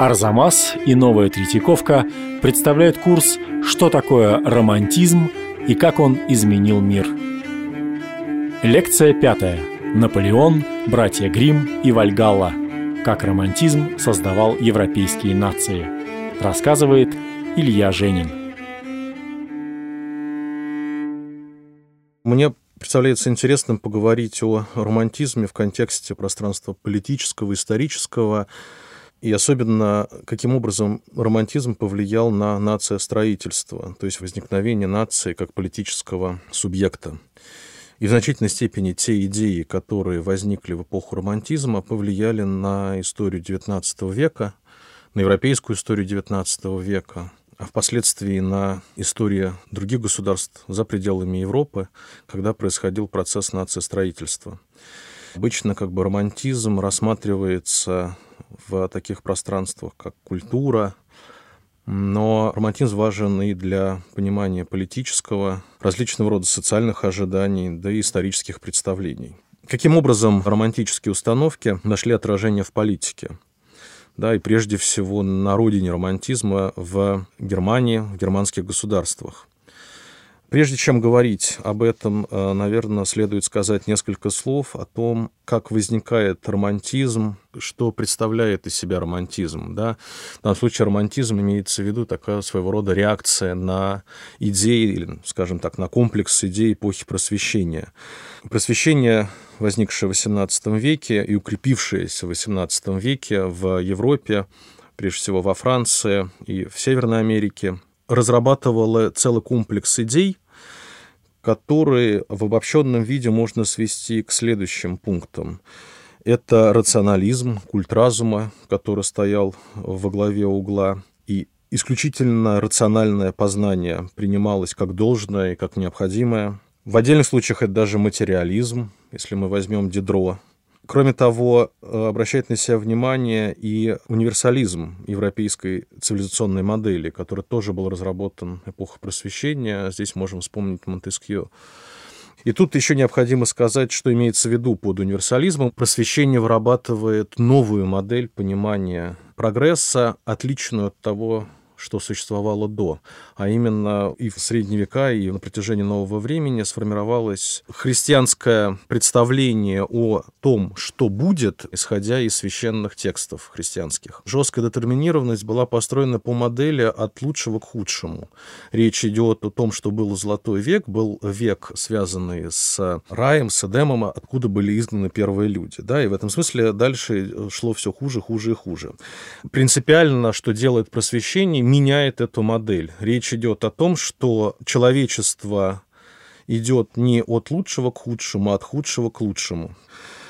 Арзамас и Новая Третьяковка представляют курс «Что такое романтизм и как он изменил мир». Лекция пятая. Наполеон, братья Грим и Вальгалла. Как романтизм создавал европейские нации. Рассказывает Илья Женин. Мне представляется интересным поговорить о романтизме в контексте пространства политического, исторического, и особенно, каким образом романтизм повлиял на нациостроительство, то есть возникновение нации как политического субъекта. И в значительной степени те идеи, которые возникли в эпоху романтизма, повлияли на историю XIX века, на европейскую историю XIX века, а впоследствии на историю других государств за пределами Европы, когда происходил процесс нациостроительства. Обычно как бы романтизм рассматривается в таких пространствах, как культура, но романтизм важен и для понимания политического, различного рода социальных ожиданий, да и исторических представлений. Каким образом романтические установки нашли отражение в политике? Да, и прежде всего на родине романтизма в Германии, в германских государствах. Прежде чем говорить об этом, э, наверное, следует сказать несколько слов о том, как возникает романтизм, что представляет из себя романтизм. Да? В данном случае романтизм имеется в виду такая своего рода реакция на идеи, или, скажем так, на комплекс идей эпохи просвещения. Просвещение, возникшее в XVIII веке и укрепившееся в XVIII веке в Европе, прежде всего во Франции и в Северной Америке, разрабатывала целый комплекс идей, которые в обобщенном виде можно свести к следующим пунктам. Это рационализм, культ разума, который стоял во главе угла, и исключительно рациональное познание принималось как должное и как необходимое. В отдельных случаях это даже материализм, если мы возьмем Дидро, Кроме того, э, обращает на себя внимание и универсализм европейской цивилизационной модели, который тоже был разработан эпохой просвещения. Здесь можем вспомнить Монтескью. И тут еще необходимо сказать, что имеется в виду под универсализмом. Просвещение вырабатывает новую модель понимания прогресса, отличную от того, что существовало до. А именно и в средние века, и на протяжении нового времени сформировалось христианское представление о том, что будет, исходя из священных текстов христианских. Жесткая детерминированность была построена по модели от лучшего к худшему. Речь идет о том, что был золотой век, был век, связанный с раем, с Эдемом, откуда были изгнаны первые люди. Да? И в этом смысле дальше шло все хуже, хуже и хуже. Принципиально, что делает просвещение, меняет эту модель. Речь идет о том, что человечество идет не от лучшего к худшему, а от худшего к лучшему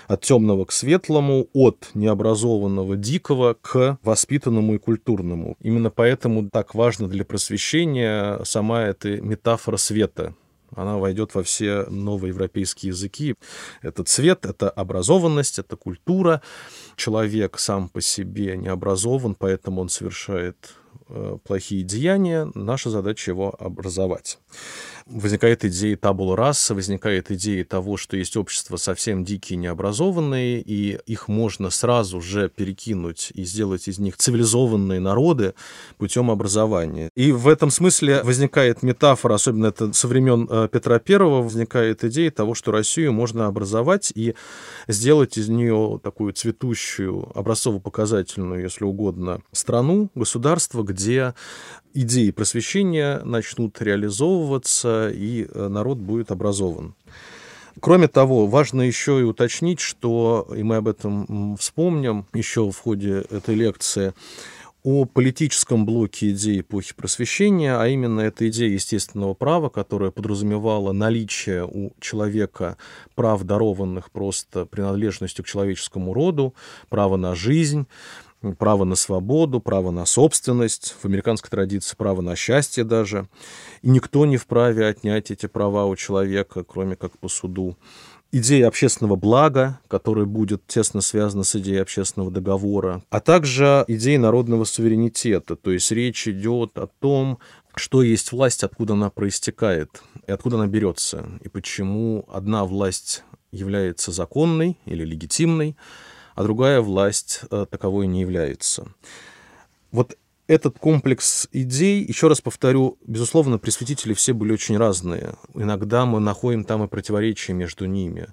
от темного к светлому, от необразованного дикого к воспитанному и культурному. Именно поэтому так важно для просвещения сама эта метафора света, она войдет во все новые европейские языки. Это цвет, это образованность, это культура. Человек сам по себе не образован, поэтому он совершает плохие деяния, наша задача его образовать. Возникает идея табула раса, возникает идея того, что есть общество совсем дикие, необразованные, и их можно сразу же перекинуть и сделать из них цивилизованные народы путем образования. И в этом смысле возникает метафора, особенно это со времен э, Петра I, возникает идея того, что Россию можно образовать и сделать из нее такую цветущую, образцово-показательную, если угодно, страну, государство, где где идеи просвещения начнут реализовываться, и э, народ будет образован. Кроме того, важно еще и уточнить, что, и мы об этом вспомним еще в ходе этой лекции, о политическом блоке идей эпохи просвещения, а именно это идея естественного права, которая подразумевала наличие у человека прав, дарованных просто принадлежностью к человеческому роду, право на жизнь, право на свободу, право на собственность, в американской традиции право на счастье даже. И никто не вправе отнять эти права у человека, кроме как по суду. Идея общественного блага, которая будет тесно связана с идеей общественного договора, а также идея народного суверенитета. То есть речь идет о том, что есть власть, откуда она проистекает и откуда она берется, и почему одна власть является законной или легитимной, а другая власть э, таковой не является. Вот этот комплекс идей, еще раз повторю, безусловно, просветители все были очень разные. Иногда мы находим там и противоречия между ними.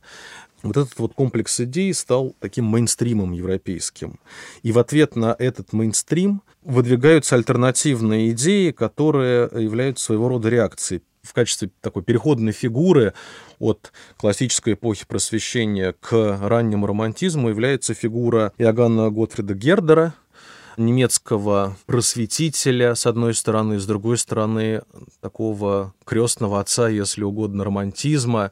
Вот этот вот комплекс идей стал таким мейнстримом европейским. И в ответ на этот мейнстрим выдвигаются альтернативные идеи, которые являются своего рода реакцией в качестве такой переходной фигуры от классической эпохи просвещения к раннему романтизму является фигура Иоганна Готфрида Гердера, немецкого просветителя, с одной стороны, с другой стороны, такого крестного отца, если угодно, романтизма,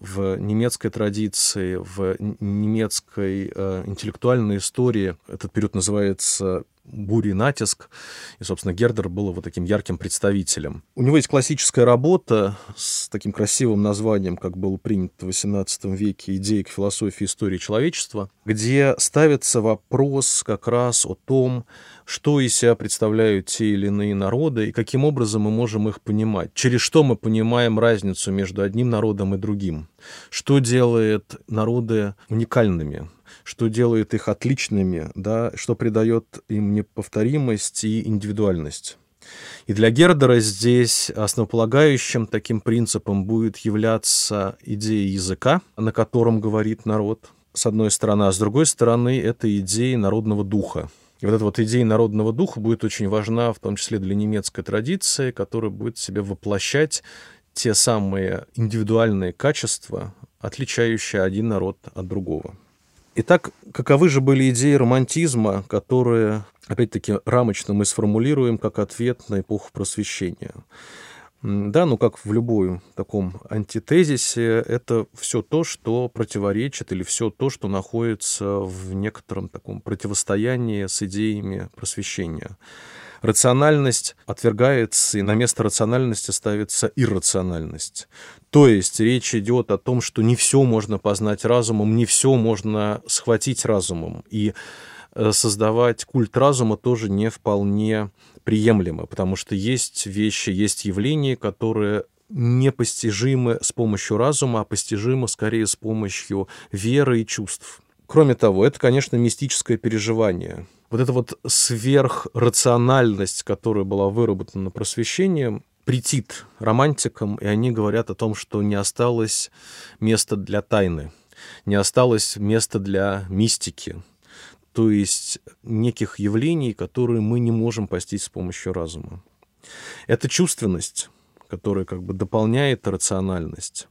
в немецкой традиции, в немецкой э, интеллектуальной истории. Этот период называется бури натиск. И, собственно, Гердер был его таким ярким представителем. У него есть классическая работа с таким красивым названием, как был принят в XVIII веке «Идеи к философии истории человечества», где ставится вопрос как раз о том, что из себя представляют те или иные народы и каким образом мы можем их понимать, через что мы понимаем разницу между одним народом и другим, что делает народы уникальными, что делает их отличными, да, что придает им неповторимость и индивидуальность. И для Гердера здесь основополагающим таким принципом будет являться идея языка, на котором говорит народ, с одной стороны, а с другой стороны, это идея народного духа. И вот эта вот идея народного духа будет очень важна, в том числе для немецкой традиции, которая будет себе воплощать те самые индивидуальные качества, отличающие один народ от другого. Итак, каковы же были идеи романтизма, которые, опять-таки, рамочно мы сформулируем как ответ на эпоху просвещения? Да, ну как в любой таком антитезисе, это все то, что противоречит, или все то, что находится в некотором таком противостоянии с идеями просвещения. Рациональность отвергается, и на место рациональности ставится иррациональность. То есть речь идет о том, что не все можно познать разумом, не все можно схватить разумом. И э, создавать культ разума тоже не вполне приемлемо, потому что есть вещи, есть явления, которые непостижимы с помощью разума, а постижимы скорее с помощью веры и чувств. Кроме того, это, конечно, мистическое переживание. Вот эта вот сверхрациональность, которая была выработана просвещением, претит романтикам, и они говорят о том, что не осталось места для тайны, не осталось места для мистики, то есть неких явлений, которые мы не можем постичь с помощью разума. Это чувственность, которая как бы дополняет рациональность.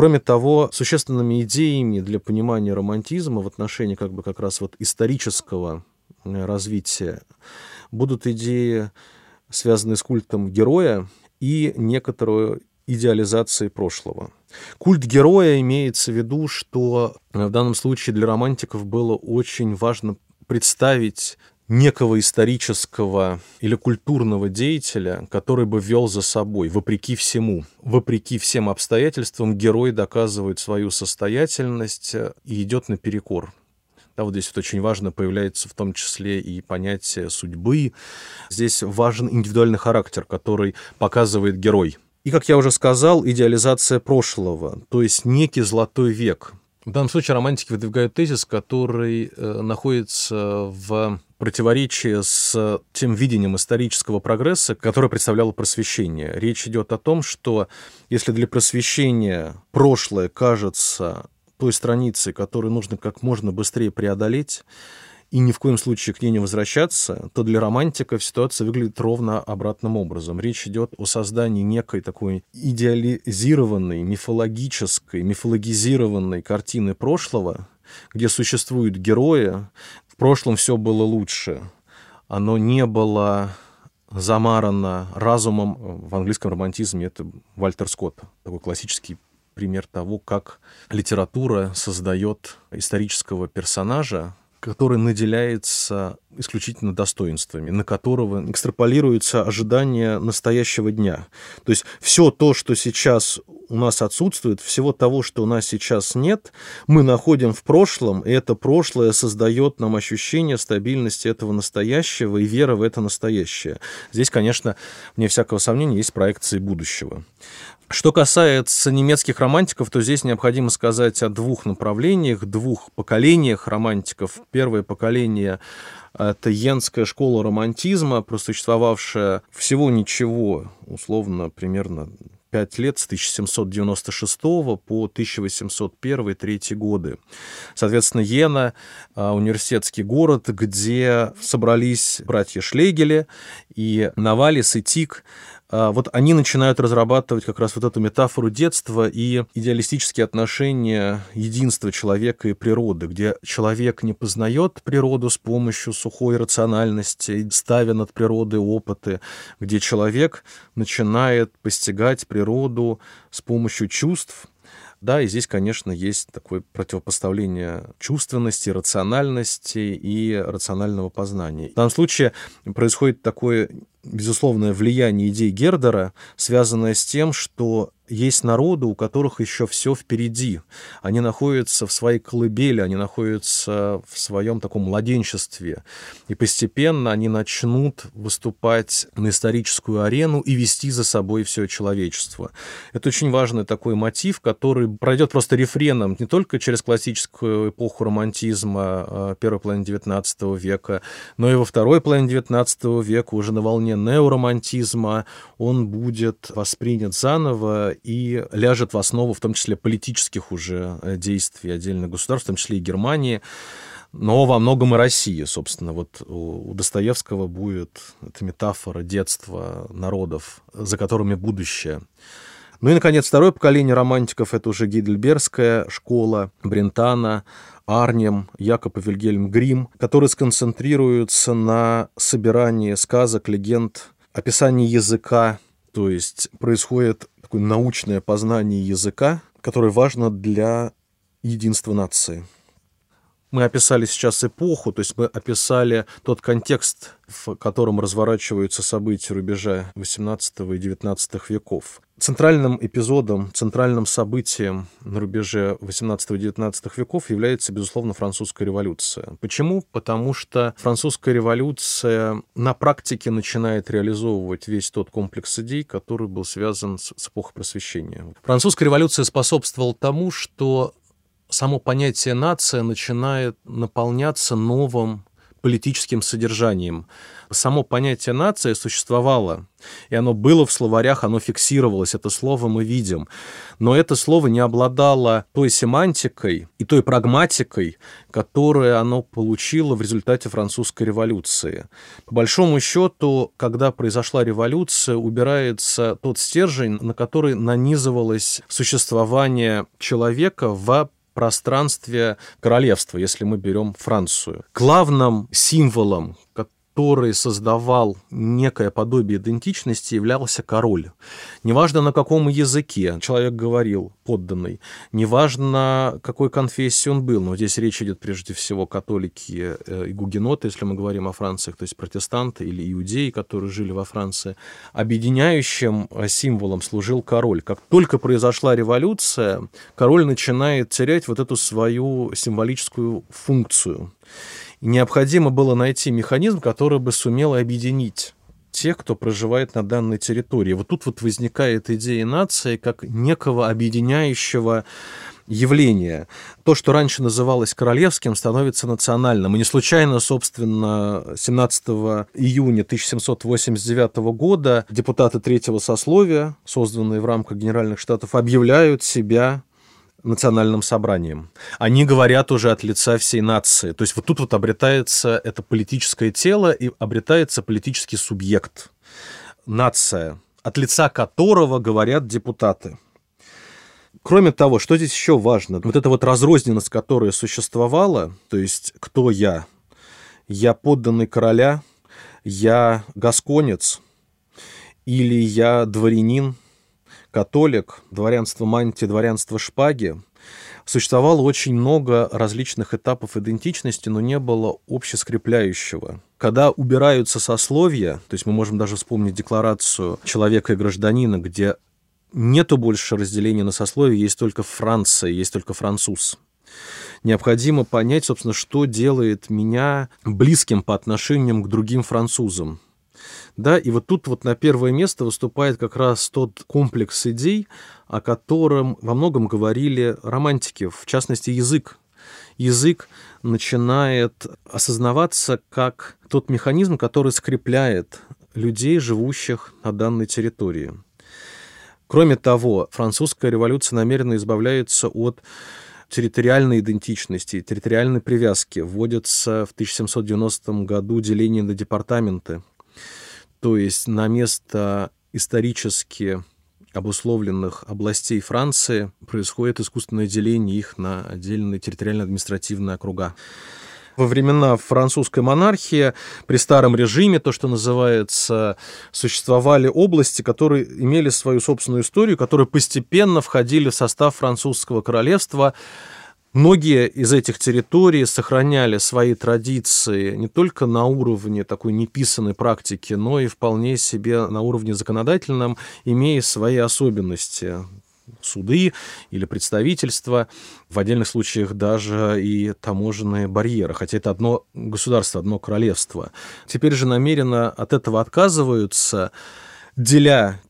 Кроме того, существенными идеями для понимания романтизма в отношении как бы как раз вот исторического э, развития будут идеи связанные с культом героя и некоторую идеализации прошлого. Культ героя имеется в виду, что в данном случае для романтиков было очень важно представить некого исторического или культурного деятеля, который бы вел за собой, вопреки всему, вопреки всем обстоятельствам, герой доказывает свою состоятельность и идет наперекор да, вот здесь вот очень важно появляется в том числе и понятие судьбы. Здесь важен индивидуальный характер, который показывает герой. И, как я уже сказал, идеализация прошлого, то есть некий золотой век. В данном случае романтики выдвигают тезис, который э, находится в противоречии с тем видением исторического прогресса, которое представляло просвещение. Речь идет о том, что если для просвещения прошлое кажется той страницы, которую нужно как можно быстрее преодолеть, и ни в коем случае к ней не возвращаться, то для романтиков ситуация выглядит ровно обратным образом. Речь идет о создании некой такой идеализированной, мифологической, мифологизированной картины прошлого, где существуют герои. В прошлом все было лучше. Оно не было замарано разумом. В английском романтизме это Вальтер Скотт, такой классический пример того, как литература создает исторического персонажа, который наделяется исключительно достоинствами, на которого экстраполируется ожидание настоящего дня. То есть все то, что сейчас у нас отсутствует, всего того, что у нас сейчас нет, мы находим в прошлом, и это прошлое создает нам ощущение стабильности этого настоящего и веры в это настоящее. Здесь, конечно, вне всякого сомнения, есть проекции будущего. Что касается немецких романтиков, то здесь необходимо сказать о двух направлениях, двух поколениях романтиков. Первое поколение Это Йенская школа романтизма, просуществовавшая всего ничего, условно, примерно пять лет с 1796 по 1801-3 годы. Соответственно, Йена — университетский город, где собрались братья Шлейгели и Навалис и Тик, а, вот они начинают разрабатывать как раз вот эту метафору детства и идеалистические отношения единства человека и природы, где человек не познает природу с помощью сухой рациональности, ставя над природой опыты, где человек начинает постигать природу с помощью чувств, да, и здесь, конечно, есть такое противопоставление чувственности, рациональности и рационального познания. В данном случае происходит такое безусловное влияние идей Гердера, связанное с тем, что есть народы, у которых еще все впереди. Они находятся в своей колыбели, они находятся в своем таком младенчестве. И постепенно они начнут выступать на историческую арену и вести за собой все человечество. Это очень важный такой мотив, который пройдет просто рефреном не только через классическую эпоху романтизма а, первой половины XIX века, но и во второй половине XIX века уже на волне неоромантизма он будет воспринят заново и ляжет в основу, в том числе, политических уже э, действий отдельных государств, в том числе и Германии, но во многом и России, собственно. Вот у Достоевского будет эта метафора детства народов, за которыми будущее. Ну и, наконец, второе поколение романтиков — это уже Гейдельбергская школа, Брентана, Арнем, Якоб и Вильгельм Грим, которые сконцентрируются на собирании сказок, легенд, описании языка, то есть происходит такое научное познание языка, которое важно для единства нации. Мы описали сейчас эпоху, то есть мы описали тот контекст, в котором разворачиваются события рубежа XVIII и XIX веков. Центральным эпизодом, центральным событием на рубеже XVIII и XIX веков является, безусловно, французская революция. Почему? Потому что французская революция на практике начинает реализовывать весь тот комплекс идей, который был связан с, с эпохой просвещения. Французская революция способствовала тому, что само понятие нация начинает наполняться новым политическим содержанием. Само понятие нация существовало, и оно было в словарях, оно фиксировалось, это слово мы видим. Но это слово не обладало той семантикой и той прагматикой, которую оно получило в результате французской революции. По большому счету, когда произошла революция, убирается тот стержень, на который нанизывалось существование человека в пространстве королевства, если мы берем Францию. Главным символом, который создавал некое подобие идентичности, являлся король. Неважно, на каком языке человек говорил, подданный, неважно, какой конфессии он был, но здесь речь идет прежде всего католики э, и гугеноты, если мы говорим о Франции, то есть протестанты или иудеи, которые жили во Франции. Объединяющим э, символом служил король. Как только произошла революция, король начинает терять вот эту свою символическую функцию. И необходимо было найти механизм, который бы сумел объединить тех, кто проживает на данной территории. Вот тут вот возникает идея нации как некого объединяющего явления. То, что раньше называлось королевским, становится национальным. И не случайно, собственно, 17 июня 1789 года депутаты третьего сословия, созданные в рамках Генеральных Штатов, объявляют себя национальным собранием. Они говорят уже от лица всей нации. То есть вот тут вот обретается это политическое тело и обретается политический субъект. Нация, от лица которого говорят депутаты. Кроме того, что здесь еще важно, вот эта вот разрозненность, которая существовала, то есть кто я? Я подданный короля, я гасконец, или я дворянин, католик, дворянство мантии, дворянство шпаги, существовало очень много различных этапов идентичности, но не было общескрепляющего. Когда убираются сословия, то есть мы можем даже вспомнить декларацию человека и гражданина, где нету больше разделения на сословия, есть только Франция, есть только француз. Необходимо понять, собственно, что делает меня близким по отношению к другим французам. Да, и вот тут вот на первое место выступает как раз тот комплекс идей, о котором во многом говорили романтики, в частности, язык. язык начинает осознаваться как тот механизм, который скрепляет людей, живущих на данной территории. Кроме того, французская революция намеренно избавляется от территориальной идентичности, территориальной привязки. Вводится в 1790 году деление на департаменты. То есть на место исторически обусловленных областей Франции происходит искусственное деление их на отдельные территориально-административные округа во времена французской монархии при старом режиме, то, что называется, существовали области, которые имели свою собственную историю, которые постепенно входили в состав французского королевства. Многие из этих территорий сохраняли свои традиции не только на уровне такой неписанной практики, но и вполне себе на уровне законодательном, имея свои особенности суды или представительства, в отдельных случаях даже и таможенные барьеры, хотя это одно государство, одно королевство. Теперь же намеренно от этого отказываются, деля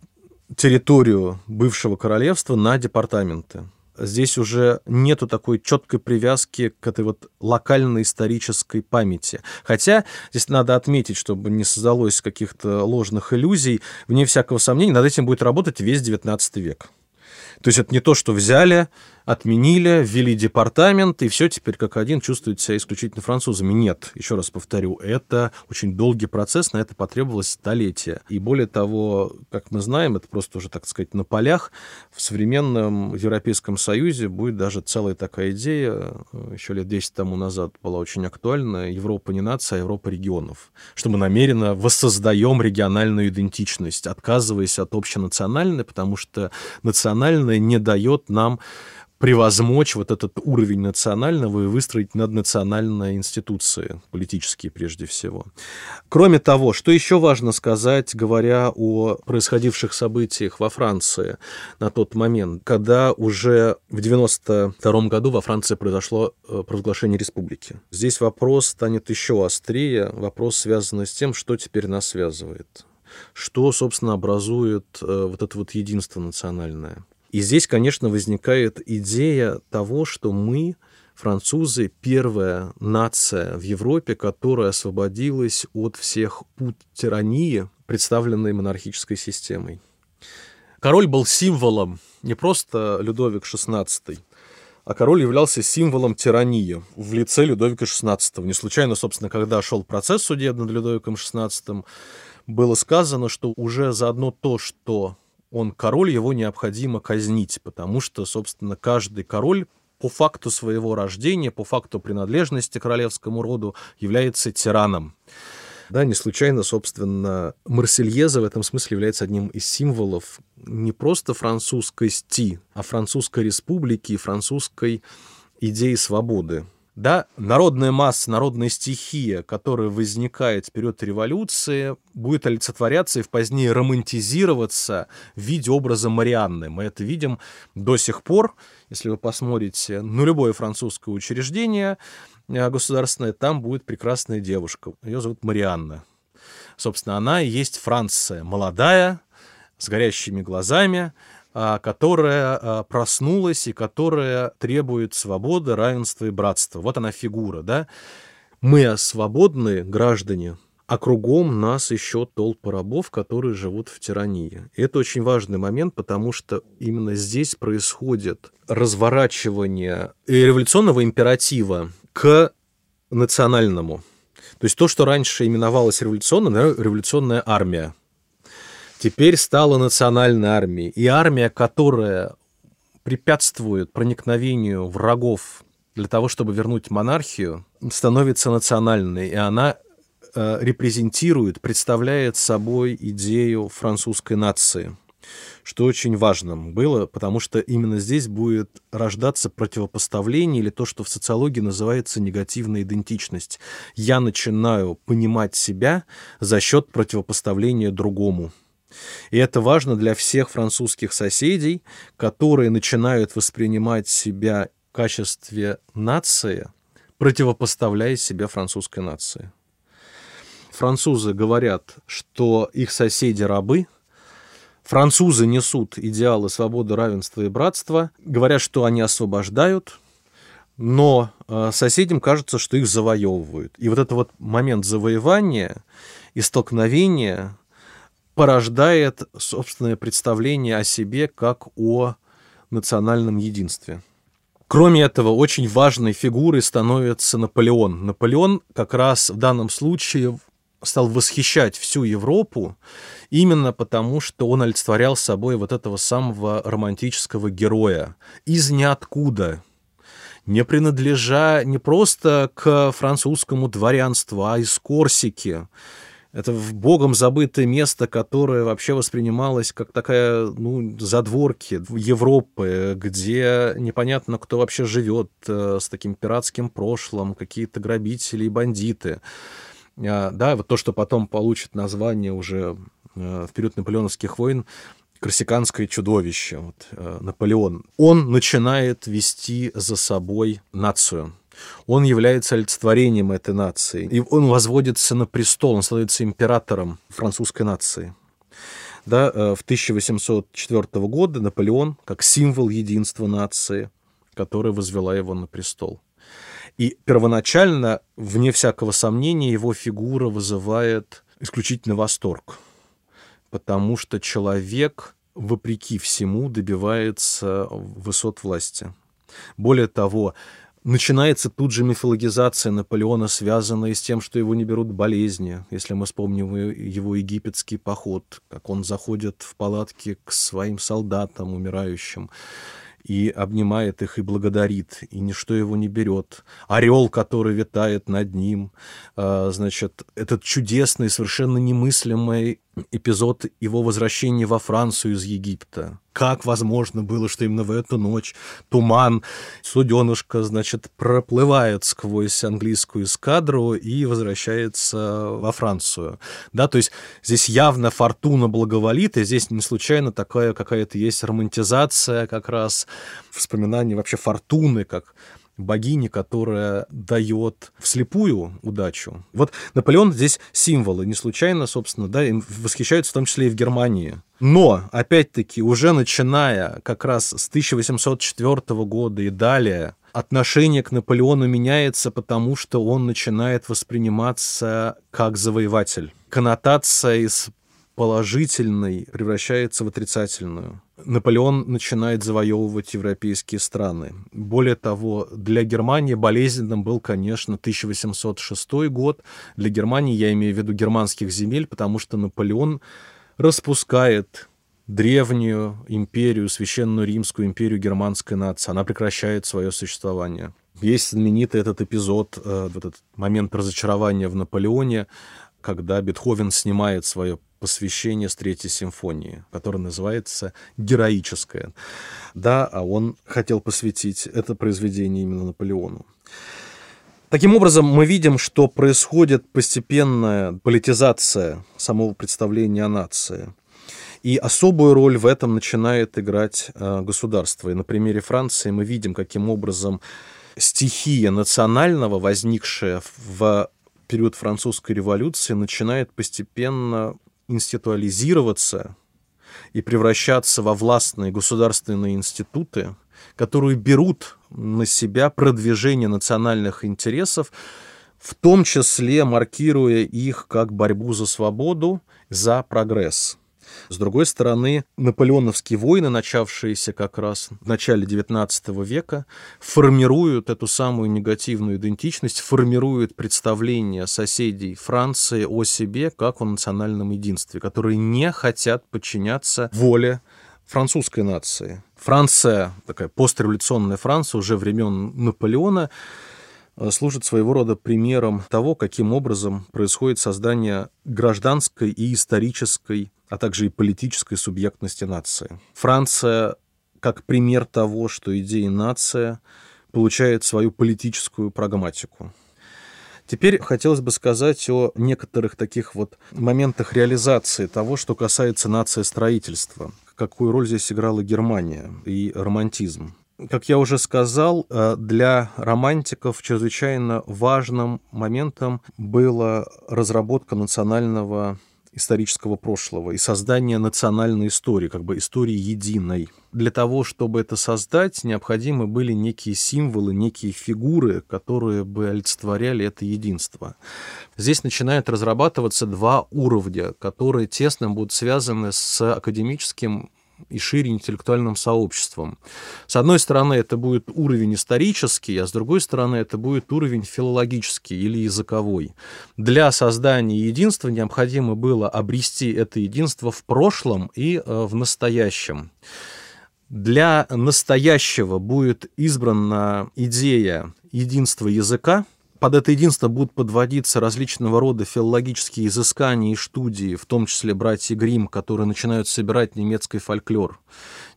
территорию бывшего королевства на департаменты. Здесь уже нету такой четкой привязки к этой вот локальной исторической памяти. Хотя здесь надо отметить, чтобы не создалось каких-то ложных иллюзий, вне всякого сомнения, над этим будет работать весь XIX век. То есть это не то, что взяли, отменили, ввели департамент, и все теперь как один чувствуют себя исключительно французами. Нет, еще раз повторю, это очень долгий процесс, на это потребовалось столетия. И более того, как мы знаем, это просто уже, так сказать, на полях. В современном Европейском Союзе будет даже целая такая идея, еще лет 10 тому назад была очень актуальна, Европа не нация, а Европа регионов. Что мы намеренно воссоздаем региональную идентичность, отказываясь от общенациональной, потому что национальное не дает нам превозмочь вот этот уровень национального и выстроить наднациональные институции, политические прежде всего. Кроме того, что еще важно сказать, говоря о происходивших событиях во Франции на тот момент, когда уже в 92 году во Франции произошло э, провозглашение республики. Здесь вопрос станет еще острее, вопрос связанный с тем, что теперь нас связывает что, собственно, образует э, вот это вот единство национальное. И здесь, конечно, возникает идея того, что мы, французы, первая нация в Европе, которая освободилась от всех пут тирании, представленной монархической системой. Король был символом не просто Людовик XVI, а король являлся символом тирании в лице Людовика XVI. Не случайно, собственно, когда шел процесс судебный над Людовиком XVI, было сказано, что уже за одно то, что он король, его необходимо казнить, потому что, собственно, каждый король по факту своего рождения, по факту принадлежности к королевскому роду является тираном. Да, не случайно, собственно, Марсельеза в этом смысле является одним из символов не просто французскости, а французской республики и французской идеи свободы. Да, народная масса, народная стихия, которая возникает в период революции, будет олицетворяться и в позднее романтизироваться в виде образа Марианны. Мы это видим до сих пор, если вы посмотрите на любое французское учреждение э, государственное, там будет прекрасная девушка. Ее зовут Марианна. Собственно, она и есть Франция, молодая, с горящими глазами, которая а, проснулась и которая требует свободы, равенства и братства. Вот она фигура, да? Мы свободные граждане, а кругом нас еще толпа рабов, которые живут в тирании. И это очень важный момент, потому что именно здесь происходит разворачивание революционного императива к национальному. То есть то, что раньше именовалось революционной, революционная армия. Теперь стала национальной армией. И армия, которая препятствует проникновению врагов для того, чтобы вернуть монархию, становится национальной. И она э, репрезентирует, представляет собой идею французской нации что очень важно было, потому что именно здесь будет рождаться противопоставление или то, что в социологии называется негативная идентичность. Я начинаю понимать себя за счет противопоставления другому. И это важно для всех французских соседей, которые начинают воспринимать себя в качестве нации, противопоставляя себя французской нации. Французы говорят, что их соседи рабы, французы несут идеалы свободы, равенства и братства, говорят, что они освобождают, но э, соседям кажется, что их завоевывают. И вот этот вот момент завоевания и столкновения порождает собственное представление о себе как о национальном единстве. Кроме этого, очень важной фигурой становится Наполеон. Наполеон как раз в данном случае стал восхищать всю Европу именно потому, что он олицетворял собой вот этого самого романтического героя из ниоткуда, не принадлежа не просто к французскому дворянству, а из Корсики, это в богом забытое место, которое вообще воспринималось как такая, ну, задворки Европы, где непонятно, кто вообще живет э, с таким пиратским прошлым, какие-то грабители и бандиты. А, да, вот то, что потом получит название уже э, в период наполеоновских войн, корсиканское чудовище, вот, э, Наполеон, он начинает вести за собой нацию. Он является олицетворением этой нации. И он возводится на престол, он становится императором французской нации. Да, э, в 1804 года Наполеон, как символ единства нации, которая возвела его на престол. И первоначально, вне всякого сомнения, его фигура вызывает исключительно восторг, потому что человек, вопреки всему, добивается высот власти. Более того, Начинается тут же мифологизация Наполеона, связанная с тем, что его не берут болезни. Если мы вспомним его египетский поход, как он заходит в палатки к своим солдатам умирающим и обнимает их и благодарит, и ничто его не берет. Орел, который витает над ним, а, значит, этот чудесный, совершенно немыслимый эпизод его возвращения во Францию из Египта. Как возможно было, что именно в эту ночь туман, суденышко, значит, проплывает сквозь английскую эскадру и возвращается во Францию. Да, то есть здесь явно фортуна благоволит, и здесь не случайно такая какая-то есть романтизация как раз вспоминание вообще фортуны, как богини, которая дает вслепую удачу. Вот Наполеон здесь символы, не случайно, собственно, да, им восхищаются в том числе и в Германии. Но, опять-таки, уже начиная как раз с 1804 года и далее, отношение к Наполеону меняется, потому что он начинает восприниматься как завоеватель. Коннотация из положительной превращается в отрицательную. Наполеон начинает завоевывать европейские страны. Более того, для Германии болезненным был, конечно, 1806 год. Для Германии я имею в виду германских земель, потому что Наполеон распускает древнюю империю, священную римскую империю германской нации. Она прекращает свое существование. Есть знаменитый этот эпизод, э, этот момент разочарования в Наполеоне, когда Бетховен снимает свое посвящение с Третьей симфонии, которое называется «Героическое». Да, а он хотел посвятить это произведение именно Наполеону. Таким образом, мы видим, что происходит постепенная политизация самого представления о нации. И особую роль в этом начинает играть э, государство. И на примере Франции мы видим, каким образом стихия национального, возникшая в период французской революции, начинает постепенно институализироваться и превращаться во властные государственные институты, которые берут на себя продвижение национальных интересов, в том числе маркируя их как борьбу за свободу, за прогресс. С другой стороны, наполеоновские войны, начавшиеся как раз в начале XIX века, формируют эту самую негативную идентичность, формируют представление соседей Франции о себе как о национальном единстве, которые не хотят подчиняться воле французской нации. Франция, такая постреволюционная Франция уже времен Наполеона, э, служит своего рода примером того, каким образом происходит создание гражданской и исторической а также и политической субъектности нации. Франция как пример того, что идея нация получает свою политическую прагматику. Теперь хотелось бы сказать о некоторых таких вот моментах реализации того, что касается нации строительства. Какую роль здесь играла Германия и романтизм. Как я уже сказал, э, для романтиков чрезвычайно важным моментом была разработка национального исторического прошлого и создание национальной истории, как бы истории единой. Для того, чтобы это создать, необходимы были некие символы, некие фигуры, которые бы олицетворяли это единство. Здесь начинают разрабатываться два уровня, которые тесно будут связаны с академическим и шире интеллектуальным сообществом. С одной стороны, это будет уровень исторический, а с другой стороны, это будет уровень филологический или языковой. Для создания единства необходимо было обрести это единство в прошлом и э, в настоящем. Для настоящего будет избрана идея единства языка, под это единство будут подводиться различного рода филологические изыскания и студии, в том числе братья Грим, которые начинают собирать немецкий фольклор,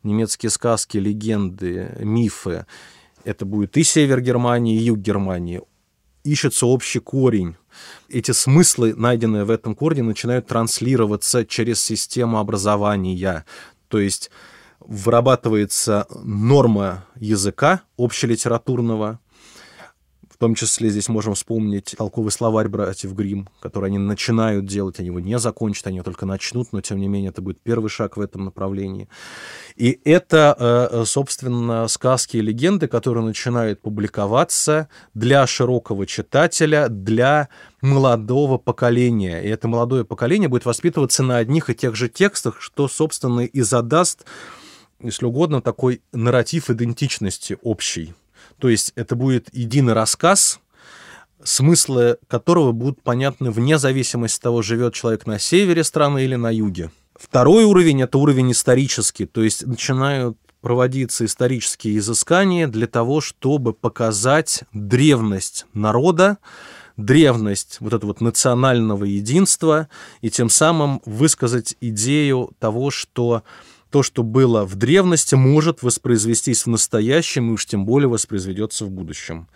немецкие сказки, легенды, мифы. Это будет и север Германии, и юг Германии. Ищется общий корень. Эти смыслы, найденные в этом корне, начинают транслироваться через систему образования. То есть вырабатывается норма языка общелитературного, том числе здесь можем вспомнить толковый словарь братьев Грим, который они начинают делать, они его не закончат, они его только начнут, но тем не менее это будет первый шаг в этом направлении. И это, э, собственно, сказки и легенды, которые начинают публиковаться для широкого читателя, для молодого поколения. И это молодое поколение будет воспитываться на одних и тех же текстах, что, собственно, и задаст, если угодно, такой нарратив идентичности общий то есть это будет единый рассказ, смыслы которого будут понятны вне зависимости от того, живет человек на севере страны или на юге. Второй уровень – это уровень исторический, то есть начинают проводиться исторические изыскания для того, чтобы показать древность народа, древность вот этого вот национального единства и тем самым высказать идею того, что то, что было в древности, может воспроизвестись в настоящем и уж тем более воспроизведется в будущем.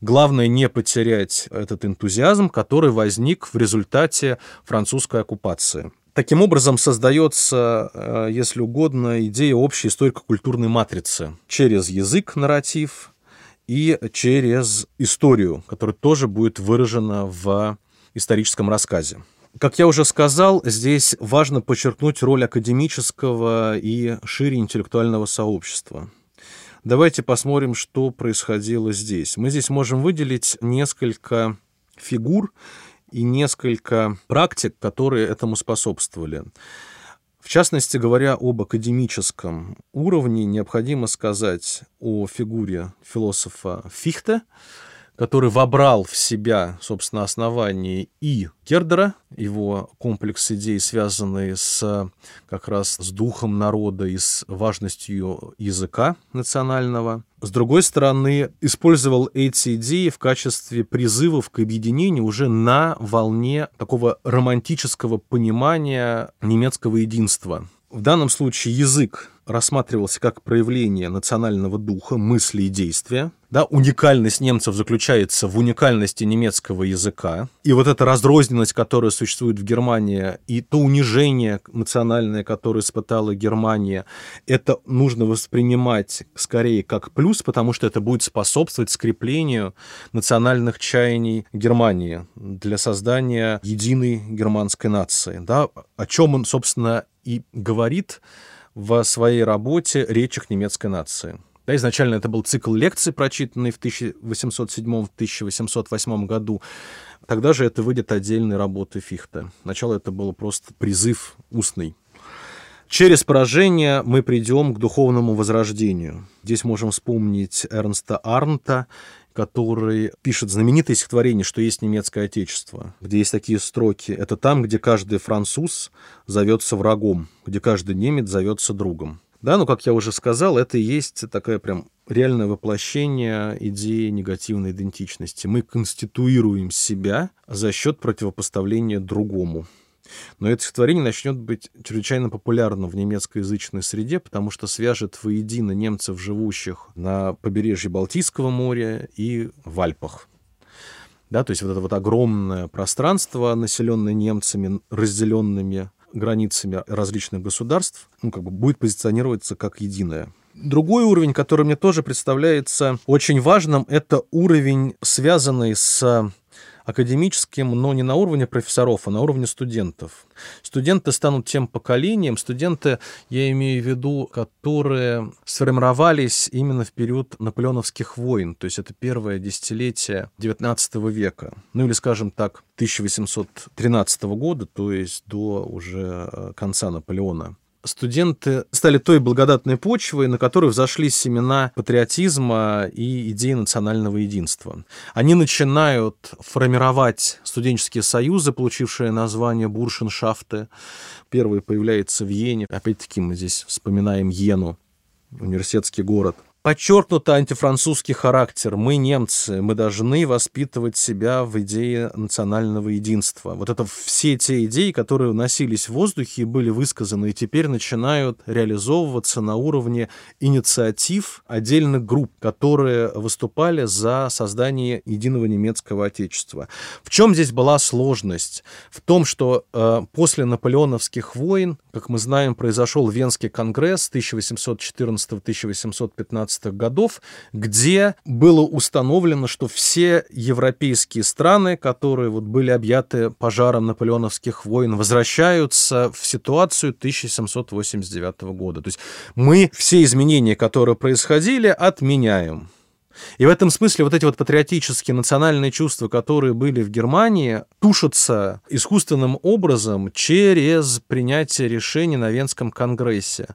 Главное не потерять этот энтузиазм, который возник в результате французской оккупации. Таким образом создается, э, если угодно, идея общей историко-культурной матрицы через язык, нарратив и через историю, которая тоже будет выражена в историческом рассказе. Как я уже сказал, здесь важно подчеркнуть роль академического и шире интеллектуального сообщества. Давайте посмотрим, что происходило здесь. Мы здесь можем выделить несколько фигур и несколько практик, которые этому способствовали. В частности, говоря об академическом уровне, необходимо сказать о фигуре философа Фихте, который вобрал в себя, собственно, основание и Гердера, его комплекс идей, связанные с как раз с духом народа и с важностью языка национального. С другой стороны, использовал эти идеи в качестве призывов к объединению уже на волне такого романтического понимания немецкого единства. В данном случае язык рассматривался как проявление национального духа, мысли и действия. Да, уникальность немцев заключается в уникальности немецкого языка. И вот эта разрозненность, которая существует в Германии, и то унижение национальное, которое испытала Германия, это нужно воспринимать скорее как плюс, потому что это будет способствовать скреплению национальных чаяний Германии для создания единой германской нации. Да, о чем он, собственно, и говорит в своей работе «Речах немецкой нации». Да, изначально это был цикл лекций, прочитанный в 1807-1808 году. Тогда же это выйдет отдельной работы Фихта. Сначала это было просто призыв устный. Через поражение мы придем к духовному возрождению. Здесь можем вспомнить Эрнста Арнта который пишет знаменитое стихотворение «Что есть немецкое отечество», где есть такие строки. Это там, где каждый француз зовется врагом, где каждый немец зовется другом. Да, ну, как я уже сказал, это и есть такое прям реальное воплощение идеи негативной идентичности. Мы конституируем себя за счет противопоставления другому. Но это стихотворение начнет быть чрезвычайно популярным в немецкоязычной среде, потому что свяжет воедино немцев, живущих на побережье Балтийского моря и в Альпах. Да, то есть вот это вот огромное пространство, населенное немцами, разделенными границами различных государств, ну, как бы будет позиционироваться как единое. Другой уровень, который мне тоже представляется очень важным, это уровень, связанный с академическим, но не на уровне профессоров, а на уровне студентов. Студенты станут тем поколением, студенты, я имею в виду, которые сформировались именно в период наполеоновских войн, то есть это первое десятилетие XIX века, ну или, скажем так, 1813 года, то есть до уже э, конца Наполеона студенты стали той благодатной почвой, на которой взошли семена патриотизма и идеи национального единства. Они начинают формировать студенческие союзы, получившие название буршеншафты. Первый появляется в Йене. Опять-таки мы здесь вспоминаем Йену, университетский город подчеркнуто антифранцузский характер. Мы, немцы, мы должны воспитывать себя в идее национального единства. Вот это все те идеи, которые носились в воздухе и были высказаны, и теперь начинают реализовываться на уровне инициатив отдельных групп, которые выступали за создание единого немецкого отечества. В чем здесь была сложность? В том, что э, после наполеоновских войн, как мы знаем, произошел Венский конгресс 1814-1815 годов, где было установлено, что все европейские страны, которые вот были объяты пожаром наполеоновских войн, возвращаются в ситуацию 1789 года. То есть мы все изменения, которые происходили, отменяем. И в этом смысле вот эти вот патриотические национальные чувства, которые были в Германии, тушатся искусственным образом через принятие решений на Венском конгрессе.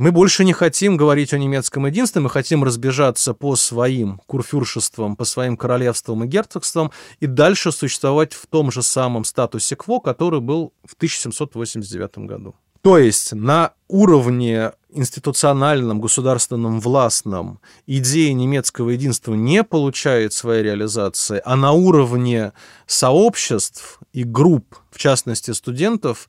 Мы больше не хотим говорить о немецком единстве, мы хотим разбежаться по своим курфюршествам, по своим королевствам и герцогствам и дальше существовать в том же самом статусе кво, который был в 1789 году. То есть на уровне институциональном, государственном, властном идея немецкого единства не получает своей реализации, а на уровне сообществ и групп, в частности студентов,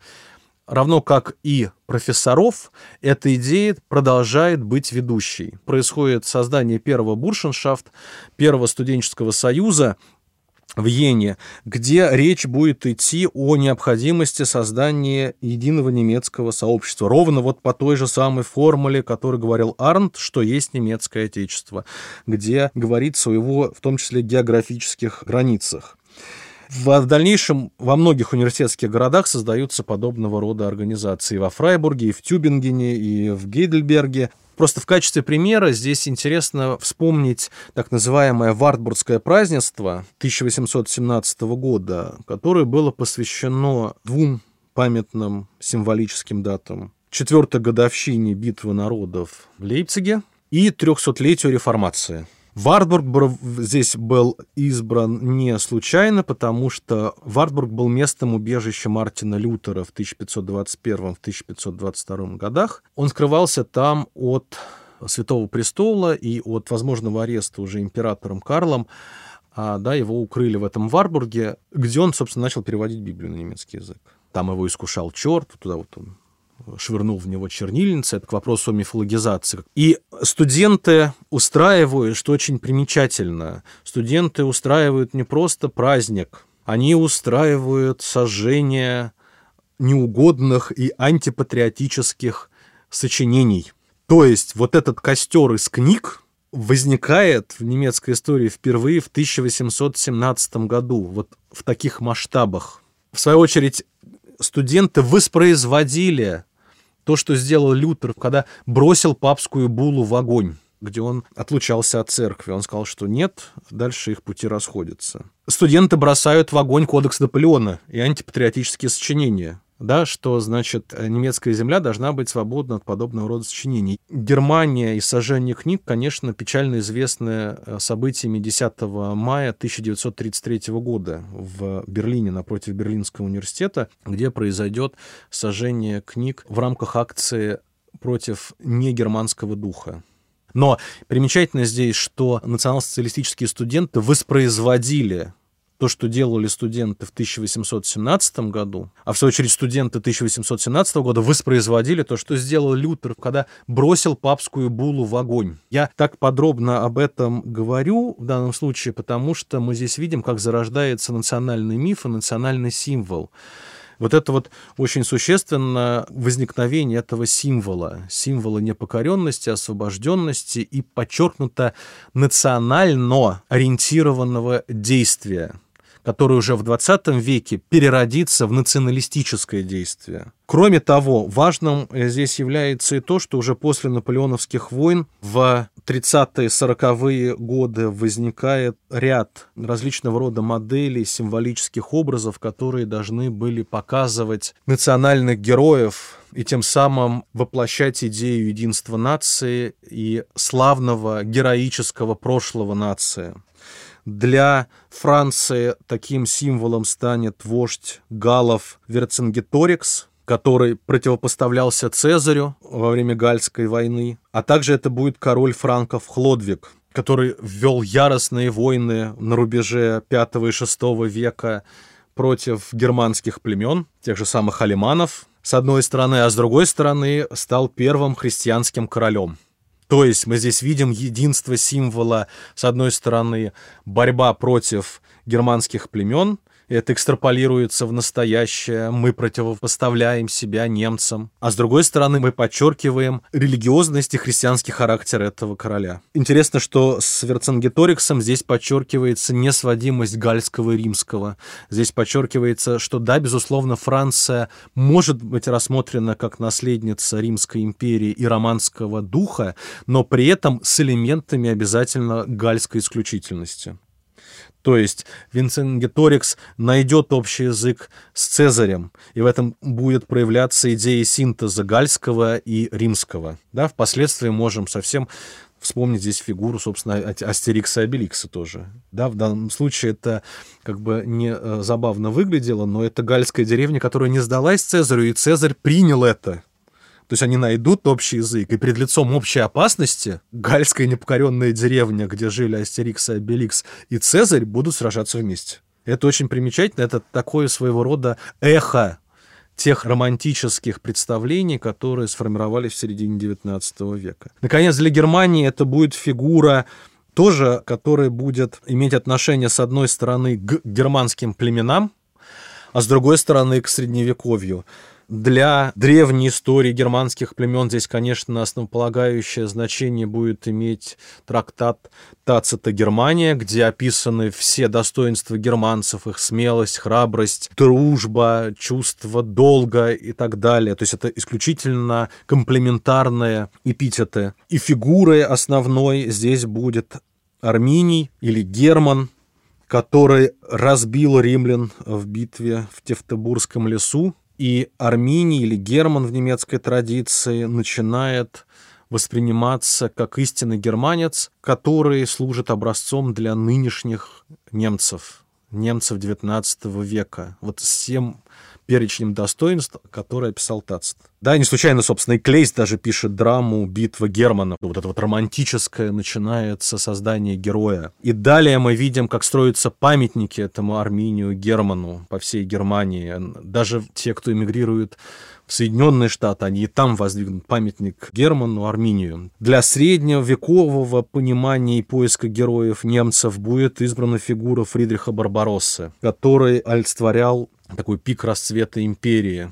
равно как и профессоров, эта идея продолжает быть ведущей. Происходит создание первого буршеншафт, первого студенческого союза, в Йене, где речь будет идти о необходимости создания единого немецкого сообщества. Ровно вот по той же самой формуле, которой говорил Арнт, что есть немецкое отечество, где говорится о его, в том числе, географических границах. В дальнейшем во многих университетских городах создаются подобного рода организации. Во Фрайбурге, и в Тюбингене, и в Гейдельберге. Просто в качестве примера здесь интересно вспомнить так называемое Вартбургское празднество 1817 года, которое было посвящено двум памятным символическим датам. Четвертой годовщине битвы народов в Лейпциге и трехсотлетию реформации – Вартбург здесь был избран не случайно, потому что Вартбург был местом убежища Мартина Лютера в 1521-1522 годах. Он скрывался там от Святого Престола и от возможного ареста уже императором Карлом. А, да, его укрыли в этом Варбурге, где он, собственно, начал переводить Библию на немецкий язык. Там его искушал черт, туда вот он швырнул в него чернильницы, это к вопросу о мифологизации. И студенты устраивают, что очень примечательно, студенты устраивают не просто праздник, они устраивают сожжение неугодных и антипатриотических сочинений. То есть вот этот костер из книг возникает в немецкой истории впервые в 1817 году, вот в таких масштабах. В свою очередь, студенты воспроизводили то, что сделал Лютер, когда бросил папскую булу в огонь где он отлучался от церкви. Он сказал, что нет, дальше их пути расходятся. Студенты бросают в огонь кодекс Наполеона и антипатриотические сочинения да, что, значит, немецкая земля должна быть свободна от подобного рода сочинений. Германия и сожжение книг, конечно, печально известное э, событиями 10 мая 1933 года в Берлине, напротив Берлинского университета, где произойдет сожжение книг в рамках акции против негерманского духа. Но примечательно здесь, что национал-социалистические студенты воспроизводили то, что делали студенты в 1817 году, а в свою очередь студенты 1817 года воспроизводили то, что сделал Лютер, когда бросил папскую булу в огонь. Я так подробно об этом говорю в данном случае, потому что мы здесь видим, как зарождается национальный миф и национальный символ. Вот это вот очень существенно возникновение этого символа, символа непокоренности, освобожденности и подчеркнуто национально ориентированного действия которое уже в 20 веке переродится в националистическое действие. Кроме того, важным э, здесь является и то, что уже после наполеоновских войн в 30-е, 40-е годы возникает ряд различного рода моделей, символических образов, которые должны были показывать национальных героев, и тем самым воплощать идею единства нации и славного героического прошлого нации. Для Франции таким символом станет вождь галов Верцингеторикс, который противопоставлялся Цезарю во время Гальской войны, а также это будет король франков Хлодвиг, который ввел яростные войны на рубеже V и VI века против германских племен, тех же самых алиманов, с одной стороны, а с другой стороны стал первым христианским королем. То есть мы здесь видим единство символа, с одной стороны, борьба против германских племен – это экстраполируется в настоящее, мы противопоставляем себя немцам. А с другой стороны, мы подчеркиваем религиозность и христианский характер этого короля. Интересно, что с Верцингеториксом здесь подчеркивается несводимость гальского и римского. Здесь подчеркивается, что да, безусловно, Франция может быть рассмотрена как наследница Римской империи и романского духа, но при этом с элементами обязательно гальской исключительности. То есть Винценгеторикс найдет общий язык с Цезарем, и в этом будет проявляться идея синтеза гальского и римского. Да, впоследствии можем совсем вспомнить здесь фигуру, собственно, Астерикса и Обеликса тоже. Да, в данном случае это как бы не э, забавно выглядело, но это гальская деревня, которая не сдалась Цезарю, и Цезарь принял это. То есть они найдут общий язык, и перед лицом общей опасности гальская непокоренная деревня, где жили Астерикс, Обеликс и Цезарь, будут сражаться вместе. Это очень примечательно, это такое своего рода эхо тех романтических представлений, которые сформировались в середине XIX века. Наконец, для Германии это будет фигура тоже, которая будет иметь отношение, с одной стороны, к германским племенам, а с другой стороны, к средневековью. Для древней истории германских племен здесь, конечно, основополагающее значение будет иметь трактат Тацита Германия, где описаны все достоинства германцев, их смелость, храбрость, дружба, чувство долга и так далее. То есть это исключительно комплементарные эпитеты. И фигурой основной здесь будет Арминий или Герман, который разбил римлян в битве в Тевтобурском лесу, и Арминий или Герман в немецкой традиции начинает восприниматься как истинный германец, который служит образцом для нынешних немцев, немцев XIX века. Вот всем перечнем достоинств, которые описал Тацит. Да, не случайно, собственно, и Клейс даже пишет драму «Битва Германа». Вот это вот романтическое начинается создание героя. И далее мы видим, как строятся памятники этому Арминию Герману по всей Германии. Даже те, кто эмигрирует в Соединенные Штаты, они и там воздвигнут памятник Герману, Арминию. Для средневекового понимания и поиска героев немцев будет избрана фигура Фридриха Барбароссы, который олицетворял такой пик расцвета империи,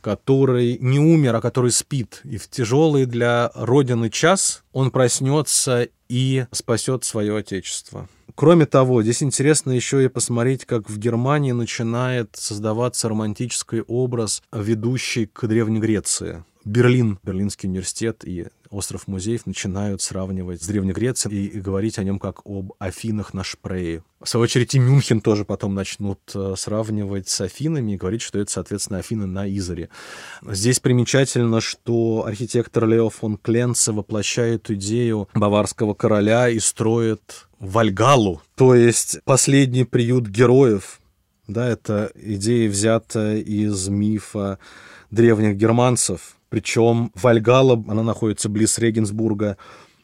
который не умер, а который спит. И в тяжелый для Родины час он проснется и спасет свое отечество. Кроме того, здесь интересно еще и посмотреть, как в Германии начинает создаваться романтический образ, ведущий к Древней Греции. Берлин, Берлинский университет и остров музеев начинают сравнивать с Древней Грецией и, говорить о нем как об Афинах на Шпрее. В свою очередь и Мюнхен тоже потом начнут э, сравнивать с Афинами и говорить, что это, соответственно, Афины на Изоре. Здесь примечательно, что архитектор Лео фон Кленце воплощает идею баварского короля и строит Вальгалу, то есть последний приют героев. Да, это идея взята из мифа древних германцев, причем Вальгала, она находится близ Регенсбурга,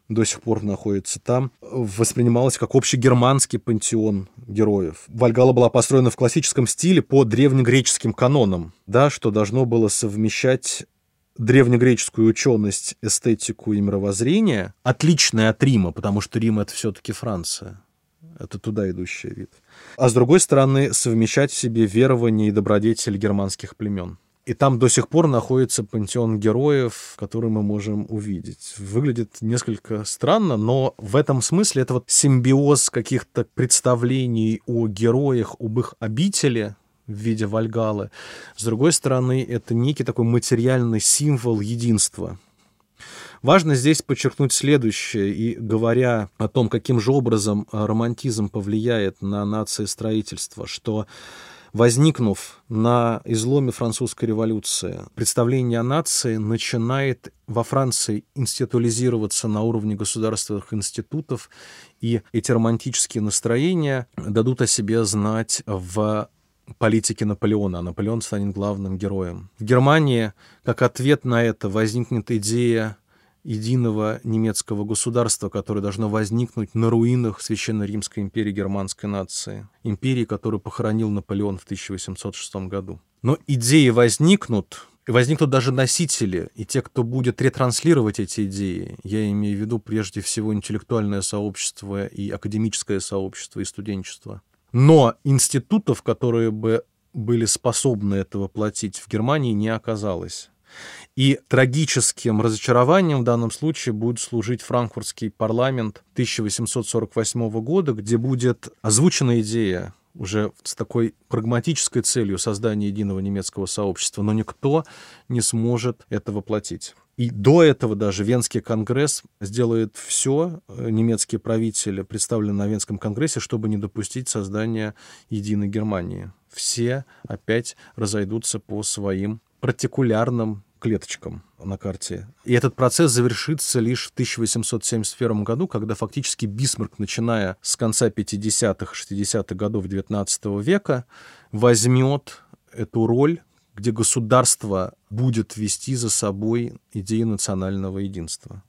до сих пор находится там, воспринималась как общегерманский пантеон героев. Вальгала была построена в классическом стиле по древнегреческим канонам, да, что должно было совмещать древнегреческую ученость, эстетику и мировоззрение, отличное от Рима, потому что Рим — это все-таки Франция. Это туда идущий вид. А с другой стороны, совмещать в себе верование и добродетель германских племен. И там до сих пор находится пантеон героев, который мы можем увидеть. Выглядит несколько странно, но в этом смысле это вот симбиоз каких-то представлений о героях, об их обители, в виде Вальгалы. С другой стороны, это некий такой материальный символ единства. Важно здесь подчеркнуть следующее, и говоря о том, каким же образом романтизм повлияет на нации строительства, что возникнув на изломе французской революции, представление о нации начинает во Франции институализироваться на уровне государственных институтов, и эти романтические настроения дадут о себе знать в политики Наполеона, Наполеон станет главным героем. В Германии, как ответ на это, возникнет идея единого немецкого государства, которое должно возникнуть на руинах Священной Римской империи германской нации, империи, которую похоронил Наполеон в 1806 году. Но идеи возникнут, и возникнут даже носители, и те, кто будет ретранслировать эти идеи, я имею в виду прежде всего интеллектуальное сообщество и академическое сообщество и студенчество. Но институтов, которые бы были способны это воплотить в Германии, не оказалось. И трагическим разочарованием в данном случае будет служить франкфуртский парламент 1848 года, где будет озвучена идея уже с такой прагматической целью создания единого немецкого сообщества, но никто не сможет это воплотить. И до этого даже Венский конгресс сделает все, э, немецкие правители, представленные на Венском конгрессе, чтобы не допустить создания единой Германии. Все опять разойдутся по своим партикулярным клеточкам на карте. И этот процесс завершится лишь в 1871 году, когда фактически Бисмарк, начиная с конца 50-х, 60-х годов XIX века, возьмет эту роль где государство будет вести за собой идею национального единства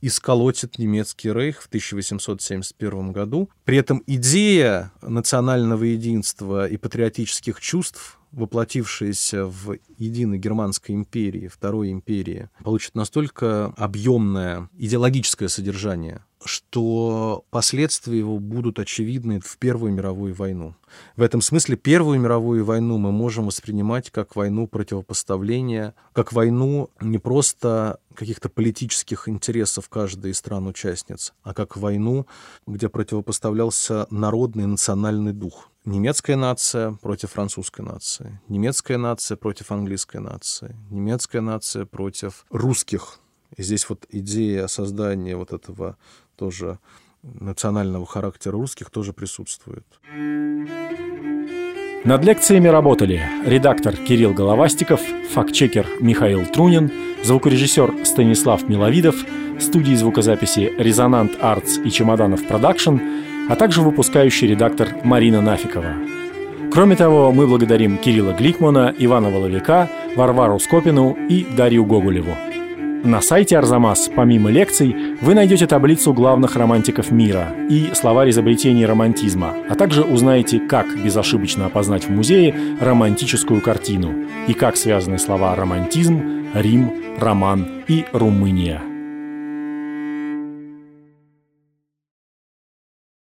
и сколотит немецкий рейх в 1871 году. При этом идея национального единства и патриотических чувств воплотившаяся в единой германской империи, второй империи, получит настолько объемное идеологическое содержание, что последствия его будут очевидны в Первую мировую войну. В этом смысле Первую мировую войну мы можем воспринимать как войну противопоставления, как войну не просто каких-то политических интересов каждой из стран-участниц, а как войну, где противопоставлялся народный национальный дух. Немецкая нация против французской нации, немецкая нация против английской нации, немецкая нация против русских. И здесь вот идея создания вот этого тоже национального характера русских тоже присутствует. Над лекциями работали редактор Кирилл Головастиков, фактчекер Михаил Трунин, звукорежиссер Станислав Миловидов, студии звукозаписи «Resonant Arts» и «Чемоданов Продакшн», а также выпускающий редактор Марина Нафикова. Кроме того, мы благодарим Кирилла Гликмана, Ивана Воловика, Варвару Скопину и Дарью Гоголеву. На сайте Арзамас, помимо лекций, вы найдете таблицу главных романтиков мира и словарь изобретений романтизма, а также узнаете, как безошибочно опознать в музее романтическую картину и как связаны слова «романтизм», «Рим», «роман» и «Румыния».